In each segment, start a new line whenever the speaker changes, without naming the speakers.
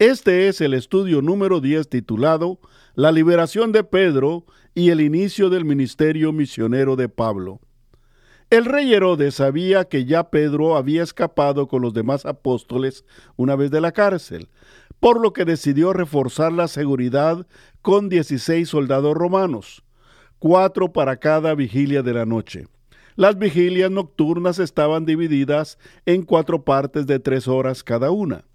Este es el estudio número 10 titulado La liberación de Pedro y el inicio del ministerio misionero de Pablo. El rey Herodes sabía que ya Pedro había escapado con los demás apóstoles una vez de la cárcel, por lo que decidió reforzar la seguridad con 16 soldados romanos, cuatro para cada vigilia de la noche. Las vigilias nocturnas estaban divididas en cuatro partes de tres horas cada una.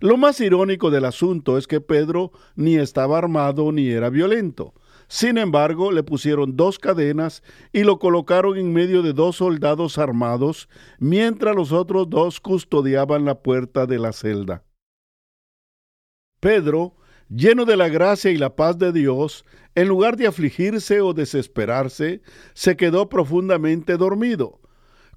Lo más irónico del asunto es que Pedro ni estaba armado ni era violento. Sin embargo, le pusieron dos cadenas y lo colocaron en medio de dos soldados armados, mientras los otros dos custodiaban la puerta de la celda. Pedro, lleno de la gracia y la paz de Dios, en lugar de afligirse o desesperarse, se quedó profundamente dormido.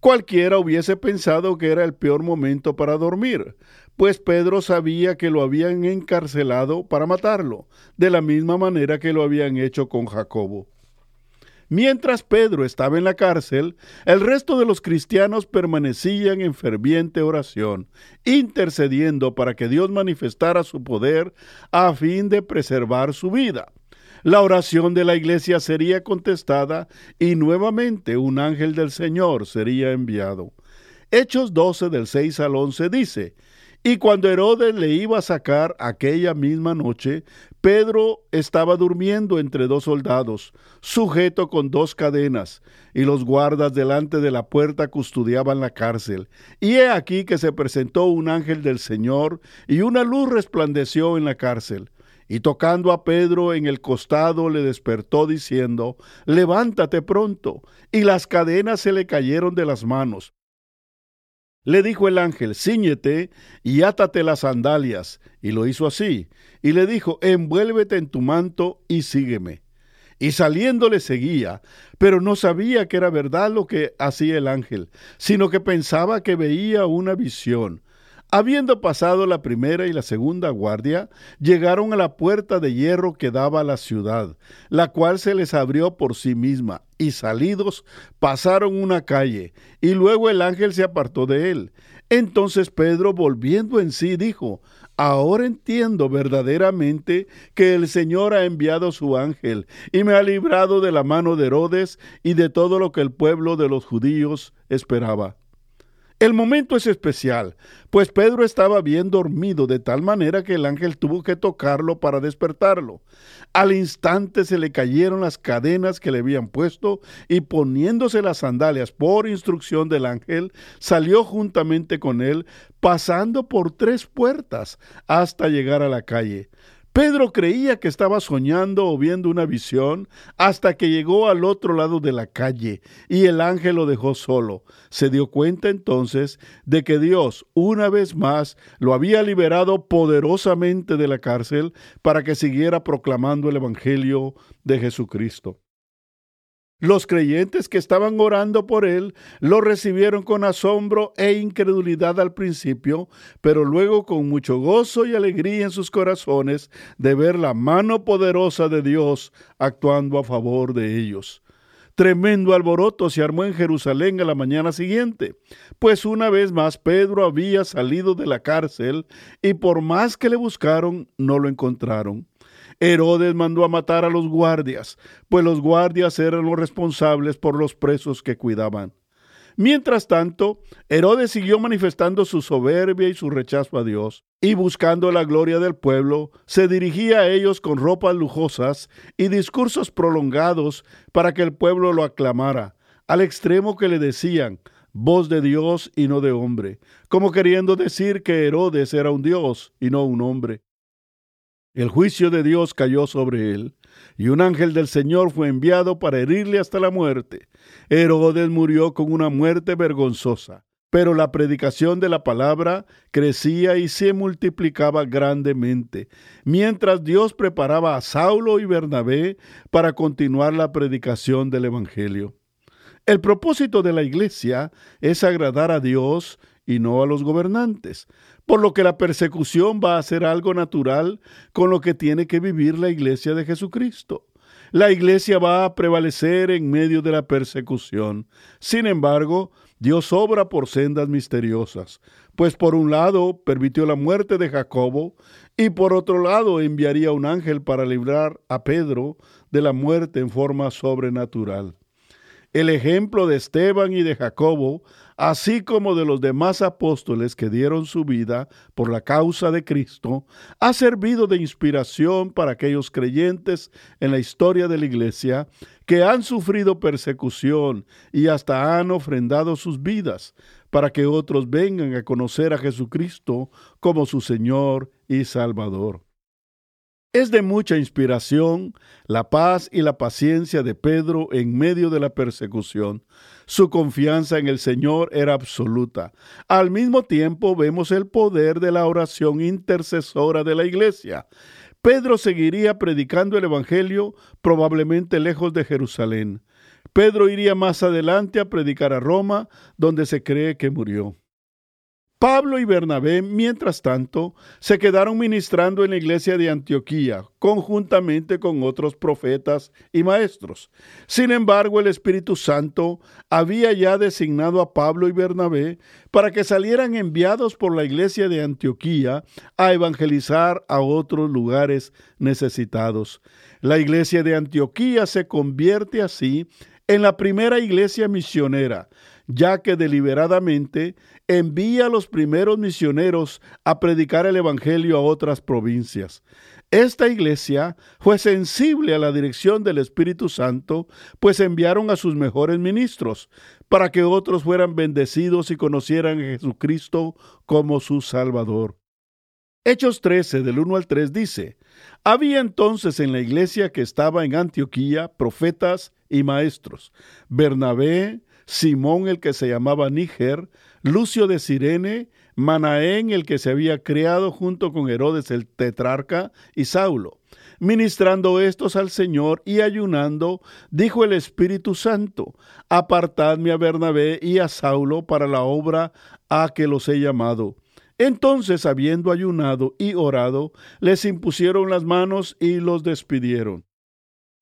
Cualquiera hubiese pensado que era el peor momento para dormir, pues Pedro sabía que lo habían encarcelado para matarlo, de la misma manera que lo habían hecho con Jacobo. Mientras Pedro estaba en la cárcel, el resto de los cristianos permanecían en ferviente oración, intercediendo para que Dios manifestara su poder a fin de preservar su vida. La oración de la iglesia sería contestada y nuevamente un ángel del Señor sería enviado. Hechos 12 del 6 al 11 dice, y cuando Herodes le iba a sacar aquella misma noche, Pedro estaba durmiendo entre dos soldados, sujeto con dos cadenas, y los guardas delante de la puerta custodiaban la cárcel. Y he aquí que se presentó un ángel del Señor, y una luz resplandeció en la cárcel. Y tocando a Pedro en el costado le despertó diciendo, Levántate pronto. Y las cadenas se le cayeron de las manos. Le dijo el ángel, Cíñete y átate las sandalias. Y lo hizo así. Y le dijo, Envuélvete en tu manto y sígueme. Y saliendo le seguía, pero no sabía que era verdad lo que hacía el ángel, sino que pensaba que veía una visión. Habiendo pasado la primera y la segunda guardia, llegaron a la puerta de hierro que daba a la ciudad, la cual se les abrió por sí misma, y salidos pasaron una calle, y luego el ángel se apartó de él. Entonces Pedro, volviendo en sí, dijo, Ahora entiendo verdaderamente que el Señor ha enviado su ángel y me ha librado de la mano de Herodes y de todo lo que el pueblo de los judíos esperaba. El momento es especial, pues Pedro estaba bien dormido de tal manera que el ángel tuvo que tocarlo para despertarlo. Al instante se le cayeron las cadenas que le habían puesto y poniéndose las sandalias por instrucción del ángel, salió juntamente con él, pasando por tres puertas hasta llegar a la calle. Pedro creía que estaba soñando o viendo una visión hasta que llegó al otro lado de la calle y el ángel lo dejó solo. Se dio cuenta entonces de que Dios una vez más lo había liberado poderosamente de la cárcel para que siguiera proclamando el Evangelio de Jesucristo. Los creyentes que estaban orando por él lo recibieron con asombro e incredulidad al principio, pero luego con mucho gozo y alegría en sus corazones de ver la mano poderosa de Dios actuando a favor de ellos. Tremendo alboroto se armó en Jerusalén a la mañana siguiente, pues una vez más Pedro había salido de la cárcel y por más que le buscaron, no lo encontraron. Herodes mandó a matar a los guardias, pues los guardias eran los responsables por los presos que cuidaban. Mientras tanto, Herodes siguió manifestando su soberbia y su rechazo a Dios, y buscando la gloria del pueblo, se dirigía a ellos con ropas lujosas y discursos prolongados para que el pueblo lo aclamara, al extremo que le decían, voz de Dios y no de hombre, como queriendo decir que Herodes era un Dios y no un hombre. El juicio de Dios cayó sobre él, y un ángel del Señor fue enviado para herirle hasta la muerte. Herodes murió con una muerte vergonzosa. pero la predicación de la palabra crecía y se multiplicaba grandemente, mientras Dios preparaba a Saulo y Bernabé para continuar la predicación del Evangelio. El propósito de la iglesia es agradar a Dios y no a los gobernantes, por lo que la persecución va a ser algo natural con lo que tiene que vivir la iglesia de Jesucristo. La iglesia va a prevalecer en medio de la persecución. Sin embargo, Dios obra por sendas misteriosas, pues por un lado permitió la muerte de Jacobo y por otro lado enviaría un ángel para librar a Pedro de la muerte en forma sobrenatural. El ejemplo de Esteban y de Jacobo así como de los demás apóstoles que dieron su vida por la causa de Cristo, ha servido de inspiración para aquellos creyentes en la historia de la Iglesia que han sufrido persecución y hasta han ofrendado sus vidas para que otros vengan a conocer a Jesucristo como su Señor y Salvador. Es de mucha inspiración la paz y la paciencia de Pedro en medio de la persecución. Su confianza en el Señor era absoluta. Al mismo tiempo vemos el poder de la oración intercesora de la iglesia. Pedro seguiría predicando el Evangelio probablemente lejos de Jerusalén. Pedro iría más adelante a predicar a Roma, donde se cree que murió. Pablo y Bernabé, mientras tanto, se quedaron ministrando en la iglesia de Antioquía, conjuntamente con otros profetas y maestros. Sin embargo, el Espíritu Santo había ya designado a Pablo y Bernabé para que salieran enviados por la iglesia de Antioquía a evangelizar a otros lugares necesitados. La iglesia de Antioquía se convierte así en la primera iglesia misionera, ya que deliberadamente envía a los primeros misioneros a predicar el Evangelio a otras provincias. Esta iglesia fue sensible a la dirección del Espíritu Santo, pues enviaron a sus mejores ministros para que otros fueran bendecidos y conocieran a Jesucristo como su Salvador. Hechos 13 del 1 al 3 dice, había entonces en la iglesia que estaba en Antioquía profetas y maestros, Bernabé, Simón el que se llamaba Níger, Lucio de Sirene, Manaén el que se había criado junto con Herodes el tetrarca y Saulo. Ministrando estos al Señor y ayunando, dijo el Espíritu Santo, apartadme a Bernabé y a Saulo para la obra a que los he llamado. Entonces, habiendo ayunado y orado, les impusieron las manos y los despidieron.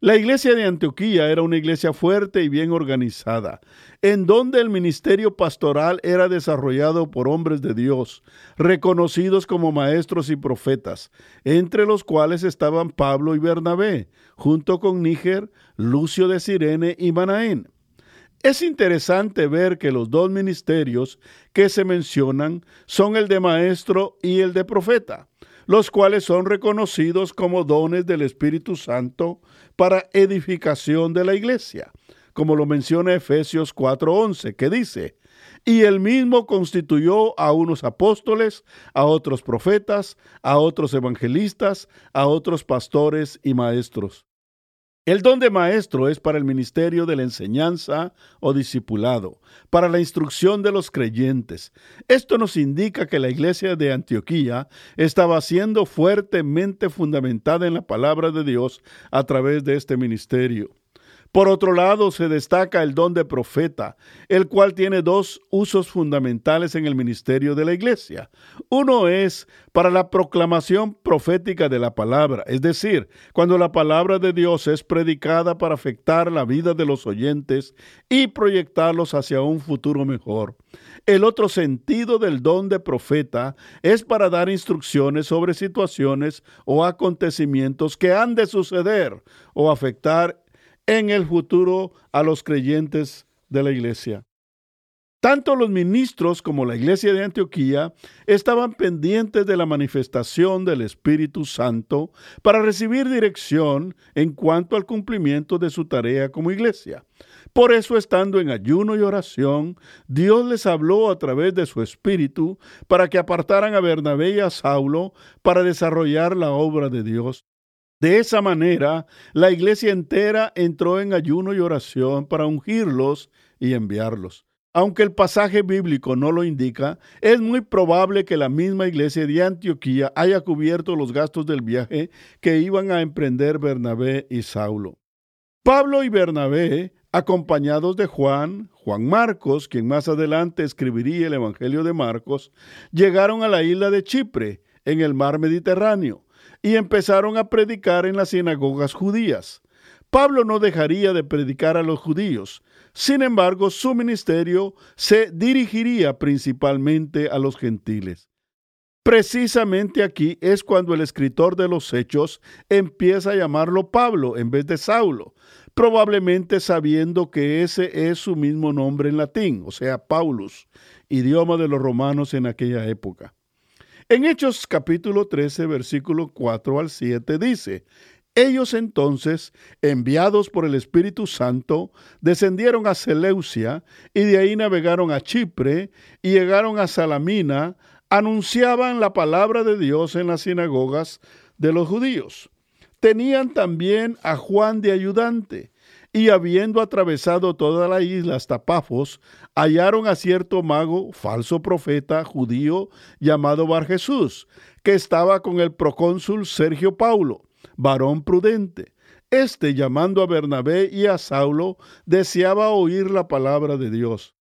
La iglesia de Antioquía era una iglesia fuerte y bien organizada, en donde el ministerio pastoral era desarrollado por hombres de Dios, reconocidos como maestros y profetas, entre los cuales estaban Pablo y Bernabé, junto con Níger, Lucio de Sirene y Manaén. Es interesante ver que los dos ministerios que se mencionan son el de maestro y el de profeta, los cuales son reconocidos como dones del Espíritu Santo para edificación de la iglesia, como lo menciona Efesios 4:11, que dice, y él mismo constituyó a unos apóstoles, a otros profetas, a otros evangelistas, a otros pastores y maestros el don de maestro es para el ministerio de la enseñanza o discipulado, para la instrucción de los creyentes. Esto nos indica que la iglesia de Antioquía estaba siendo fuertemente fundamentada en la palabra de Dios a través de este ministerio. Por otro lado, se destaca el don de profeta, el cual tiene dos usos fundamentales en el ministerio de la iglesia. Uno es para la proclamación profética de la palabra, es decir, cuando la palabra de Dios es predicada para afectar la vida de los oyentes y proyectarlos hacia un futuro mejor. El otro sentido del don de profeta es para dar instrucciones sobre situaciones o acontecimientos que han de suceder o afectar en el futuro a los creyentes de la iglesia. Tanto los ministros como la iglesia de Antioquía estaban pendientes de la manifestación del Espíritu Santo para recibir dirección en cuanto al cumplimiento de su tarea como iglesia. Por eso, estando en ayuno y oración, Dios les habló a través de su Espíritu para que apartaran a Bernabé y a Saulo para desarrollar la obra de Dios. De esa manera, la iglesia entera entró en ayuno y oración para ungirlos y enviarlos. Aunque el pasaje bíblico no lo indica, es muy probable que la misma iglesia de Antioquía haya cubierto los gastos del viaje que iban a emprender Bernabé y Saulo. Pablo y Bernabé, acompañados de Juan, Juan Marcos, quien más adelante escribiría el Evangelio de Marcos, llegaron a la isla de Chipre, en el mar Mediterráneo, y empezaron a predicar en las sinagogas judías. Pablo no dejaría de predicar a los judíos, sin embargo, su ministerio se dirigiría principalmente a los gentiles. Precisamente aquí es cuando el escritor de los Hechos empieza a llamarlo Pablo en vez de Saulo, probablemente sabiendo que ese es su mismo nombre en latín, o sea, Paulus, idioma de los romanos en aquella época. En Hechos capítulo 13, versículo 4 al 7 dice, ellos entonces, enviados por el Espíritu Santo, descendieron a Seleucia y de ahí navegaron a Chipre y llegaron a Salamina, anunciaban la palabra de Dios en las sinagogas de los judíos. Tenían también a Juan de ayudante, y habiendo atravesado toda la isla hasta Pafos, hallaron a cierto mago, falso profeta judío, llamado Bar Jesús, que estaba con el procónsul Sergio Paulo varón prudente. Este, llamando a Bernabé y a Saulo, deseaba oír la palabra de Dios.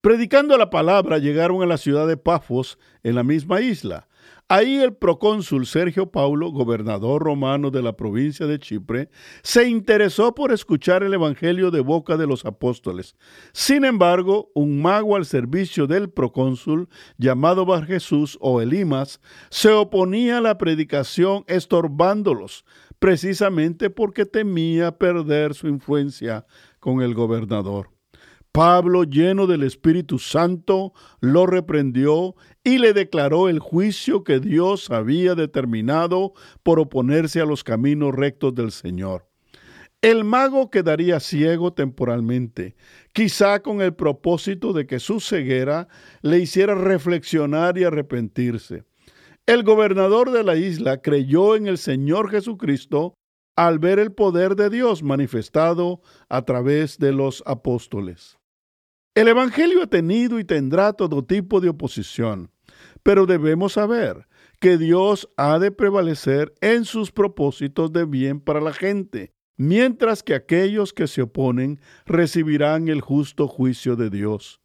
Predicando la palabra, llegaron a la ciudad de Pafos, en la misma isla. Ahí el procónsul Sergio Paulo, gobernador romano de la provincia de Chipre, se interesó por escuchar el Evangelio de boca de los apóstoles. Sin embargo, un mago al servicio del procónsul, llamado Bar Jesús o Elimas, se oponía a la predicación estorbándolos, precisamente porque temía perder su influencia con el gobernador. Pablo, lleno del Espíritu Santo, lo reprendió y le declaró el juicio que Dios había determinado por oponerse a los caminos rectos del Señor. El mago quedaría ciego temporalmente, quizá con el propósito de que su ceguera le hiciera reflexionar y arrepentirse. El gobernador de la isla creyó en el Señor Jesucristo al ver el poder de Dios manifestado a través de los apóstoles. El Evangelio ha tenido y tendrá todo tipo de oposición, pero debemos saber que Dios ha de prevalecer en sus propósitos de bien para la gente, mientras que aquellos que se oponen recibirán el justo juicio de Dios.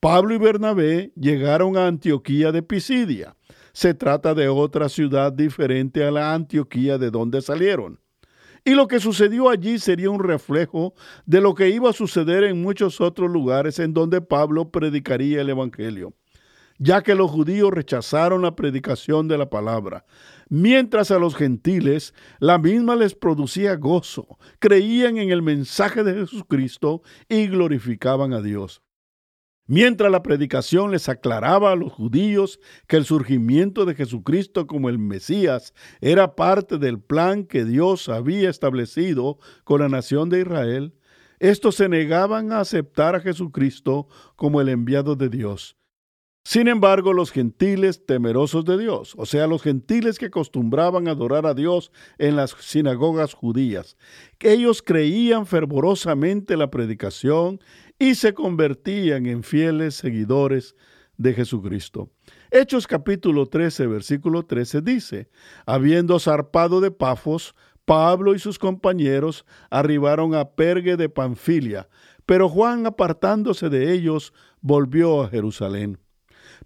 Pablo y Bernabé llegaron a Antioquía de Pisidia. Se trata de otra ciudad diferente a la Antioquía de donde salieron. Y lo que sucedió allí sería un reflejo de lo que iba a suceder en muchos otros lugares en donde Pablo predicaría el Evangelio, ya que los judíos rechazaron la predicación de la palabra, mientras a los gentiles la misma les producía gozo, creían en el mensaje de Jesucristo y glorificaban a Dios. Mientras la predicación les aclaraba a los judíos que el surgimiento de Jesucristo como el Mesías era parte del plan que Dios había establecido con la nación de Israel, estos se negaban a aceptar a Jesucristo como el enviado de Dios. Sin embargo, los gentiles temerosos de Dios, o sea, los gentiles que acostumbraban adorar a Dios en las sinagogas judías, ellos creían fervorosamente la predicación y se convertían en fieles seguidores de Jesucristo. Hechos capítulo 13, versículo 13 dice, habiendo zarpado de Pafos, Pablo y sus compañeros arribaron a Pergue de Panfilia, pero Juan, apartándose de ellos, volvió a Jerusalén.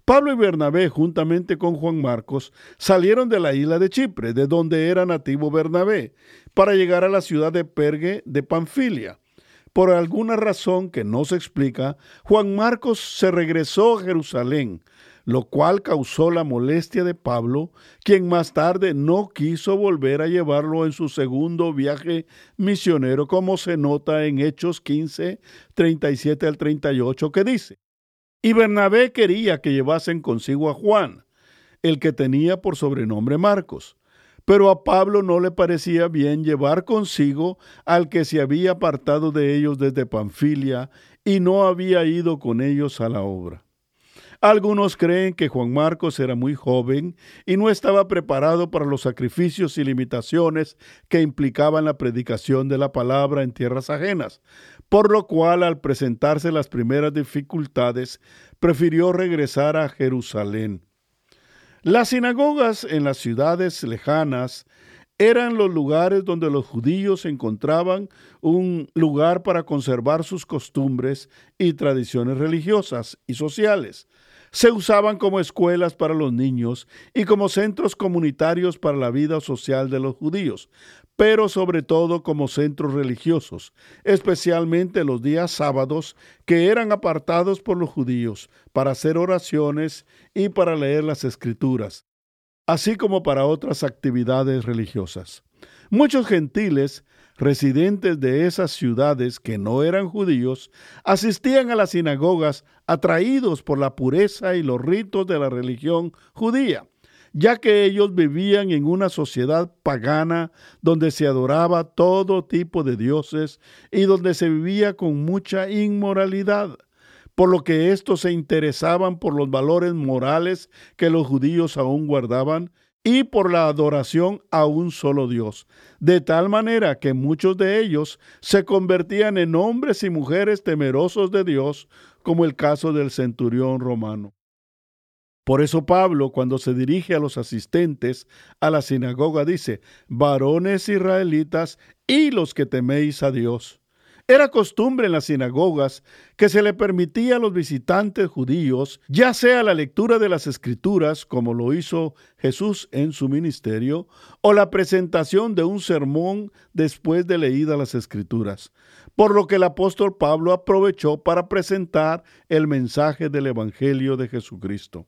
Pablo y Bernabé, juntamente con Juan Marcos, salieron de la isla de Chipre, de donde era nativo Bernabé, para llegar a la ciudad de Pergue de Panfilia. Por alguna razón que no se explica, Juan Marcos se regresó a Jerusalén, lo cual causó la molestia de Pablo, quien más tarde no quiso volver a llevarlo en su segundo viaje misionero, como se nota en Hechos 15, 37 al 38, que dice, Y Bernabé quería que llevasen consigo a Juan, el que tenía por sobrenombre Marcos pero a Pablo no le parecía bien llevar consigo al que se había apartado de ellos desde Panfilia y no había ido con ellos a la obra. Algunos creen que Juan Marcos era muy joven y no estaba preparado para los sacrificios y limitaciones que implicaban la predicación de la palabra en tierras ajenas, por lo cual al presentarse las primeras dificultades prefirió regresar a Jerusalén. Las sinagogas en las ciudades lejanas eran los lugares donde los judíos encontraban un lugar para conservar sus costumbres y tradiciones religiosas y sociales. Se usaban como escuelas para los niños y como centros comunitarios para la vida social de los judíos, pero sobre todo como centros religiosos, especialmente los días sábados que eran apartados por los judíos para hacer oraciones y para leer las escrituras así como para otras actividades religiosas. Muchos gentiles residentes de esas ciudades que no eran judíos asistían a las sinagogas atraídos por la pureza y los ritos de la religión judía, ya que ellos vivían en una sociedad pagana donde se adoraba todo tipo de dioses y donde se vivía con mucha inmoralidad por lo que éstos se interesaban por los valores morales que los judíos aún guardaban y por la adoración a un solo Dios, de tal manera que muchos de ellos se convertían en hombres y mujeres temerosos de Dios, como el caso del centurión romano. Por eso Pablo, cuando se dirige a los asistentes a la sinagoga, dice, varones israelitas y los que teméis a Dios. Era costumbre en las sinagogas que se le permitía a los visitantes judíos, ya sea la lectura de las escrituras, como lo hizo Jesús en su ministerio, o la presentación de un sermón después de leídas las escrituras, por lo que el apóstol Pablo aprovechó para presentar el mensaje del Evangelio de Jesucristo.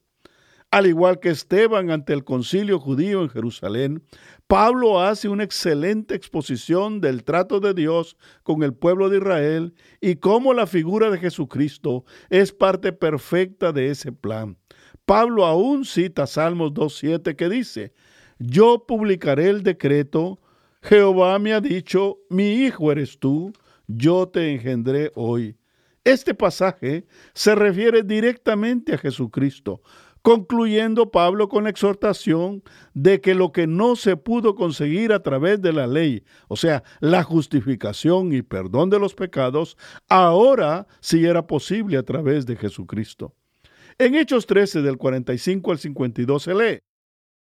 Al igual que Esteban ante el concilio judío en Jerusalén, Pablo hace una excelente exposición del trato de Dios con el pueblo de Israel y cómo la figura de Jesucristo es parte perfecta de ese plan. Pablo aún cita Salmos 2.7 que dice, Yo publicaré el decreto, Jehová me ha dicho, mi hijo eres tú, yo te engendré hoy. Este pasaje se refiere directamente a Jesucristo, concluyendo Pablo con la exhortación de que lo que no se pudo conseguir a través de la ley, o sea, la justificación y perdón de los pecados, ahora sí era posible a través de Jesucristo. En Hechos 13 del 45 al 52 se lee,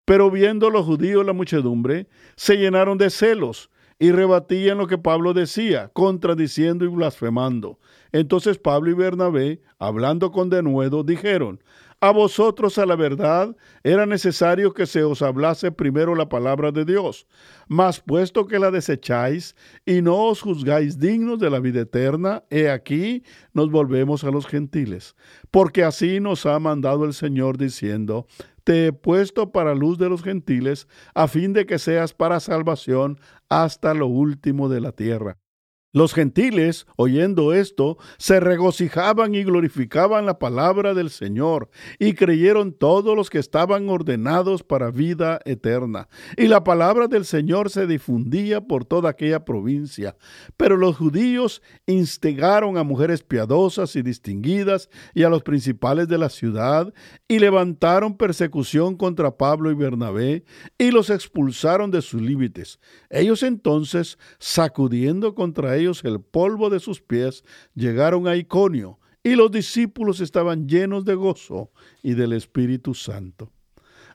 pero viendo los judíos la muchedumbre, se llenaron de celos y rebatían lo que Pablo decía, contradiciendo y blasfemando. Entonces Pablo y Bernabé, hablando con denuedo, dijeron, a vosotros a la verdad era necesario que se os hablase primero la palabra de Dios. Mas puesto que la desecháis y no os juzgáis dignos de la vida eterna, he aquí nos volvemos a los gentiles. Porque así nos ha mandado el Señor diciendo, te he puesto para luz de los gentiles, a fin de que seas para salvación hasta lo último de la tierra. Los gentiles, oyendo esto, se regocijaban y glorificaban la palabra del Señor, y creyeron todos los que estaban ordenados para vida eterna. Y la palabra del Señor se difundía por toda aquella provincia. Pero los judíos instigaron a mujeres piadosas y distinguidas y a los principales de la ciudad, y levantaron persecución contra Pablo y Bernabé, y los expulsaron de sus límites. Ellos entonces, sacudiendo contra ellos, el polvo de sus pies, llegaron a Iconio, y los discípulos estaban llenos de gozo y del Espíritu Santo.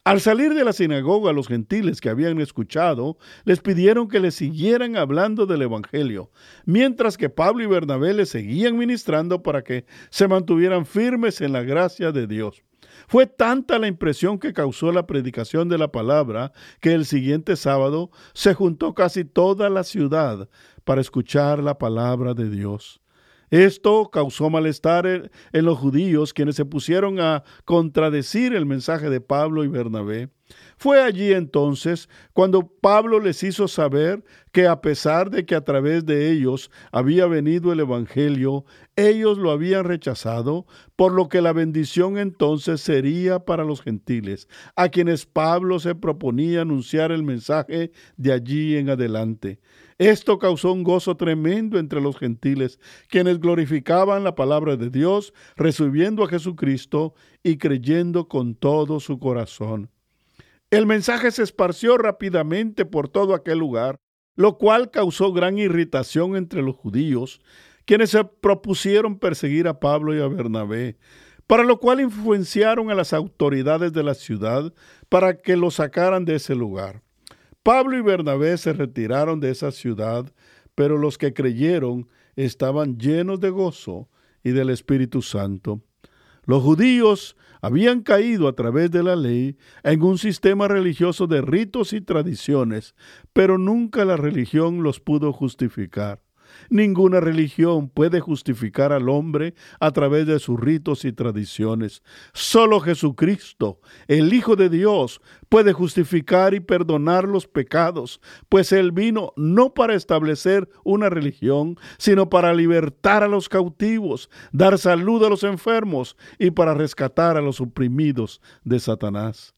Al salir de la sinagoga, los gentiles que habían escuchado les pidieron que les siguieran hablando del Evangelio, mientras que Pablo y Bernabé les seguían ministrando para que se mantuvieran firmes en la gracia de Dios. Fue tanta la impresión que causó la predicación de la palabra que el siguiente sábado se juntó casi toda la ciudad para escuchar la palabra de Dios. Esto causó malestar en los judíos, quienes se pusieron a contradecir el mensaje de Pablo y Bernabé. Fue allí entonces cuando Pablo les hizo saber que a pesar de que a través de ellos había venido el Evangelio, ellos lo habían rechazado, por lo que la bendición entonces sería para los gentiles, a quienes Pablo se proponía anunciar el mensaje de allí en adelante. Esto causó un gozo tremendo entre los gentiles, quienes glorificaban la palabra de Dios, recibiendo a Jesucristo y creyendo con todo su corazón. El mensaje se esparció rápidamente por todo aquel lugar, lo cual causó gran irritación entre los judíos, quienes se propusieron perseguir a Pablo y a Bernabé, para lo cual influenciaron a las autoridades de la ciudad para que lo sacaran de ese lugar. Pablo y Bernabé se retiraron de esa ciudad, pero los que creyeron estaban llenos de gozo y del Espíritu Santo. Los judíos habían caído a través de la ley en un sistema religioso de ritos y tradiciones, pero nunca la religión los pudo justificar. Ninguna religión puede justificar al hombre a través de sus ritos y tradiciones. Solo Jesucristo, el Hijo de Dios, puede justificar y perdonar los pecados, pues Él vino no para establecer una religión, sino para libertar a los cautivos, dar salud a los enfermos y para rescatar a los oprimidos de Satanás.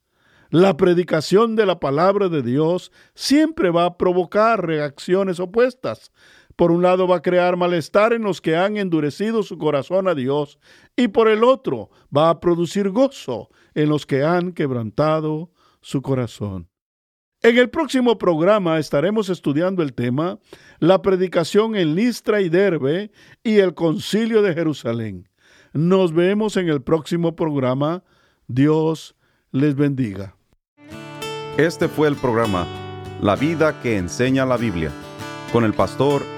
La predicación de la palabra de Dios siempre va a provocar reacciones opuestas. Por un lado va a crear malestar en los que han endurecido su corazón a Dios y por el otro va a producir gozo en los que han quebrantado su corazón. En el próximo programa estaremos estudiando el tema La predicación en Listra y Derbe y el concilio de Jerusalén. Nos vemos en el próximo programa. Dios les bendiga.
Este fue el programa La vida que enseña la Biblia con el pastor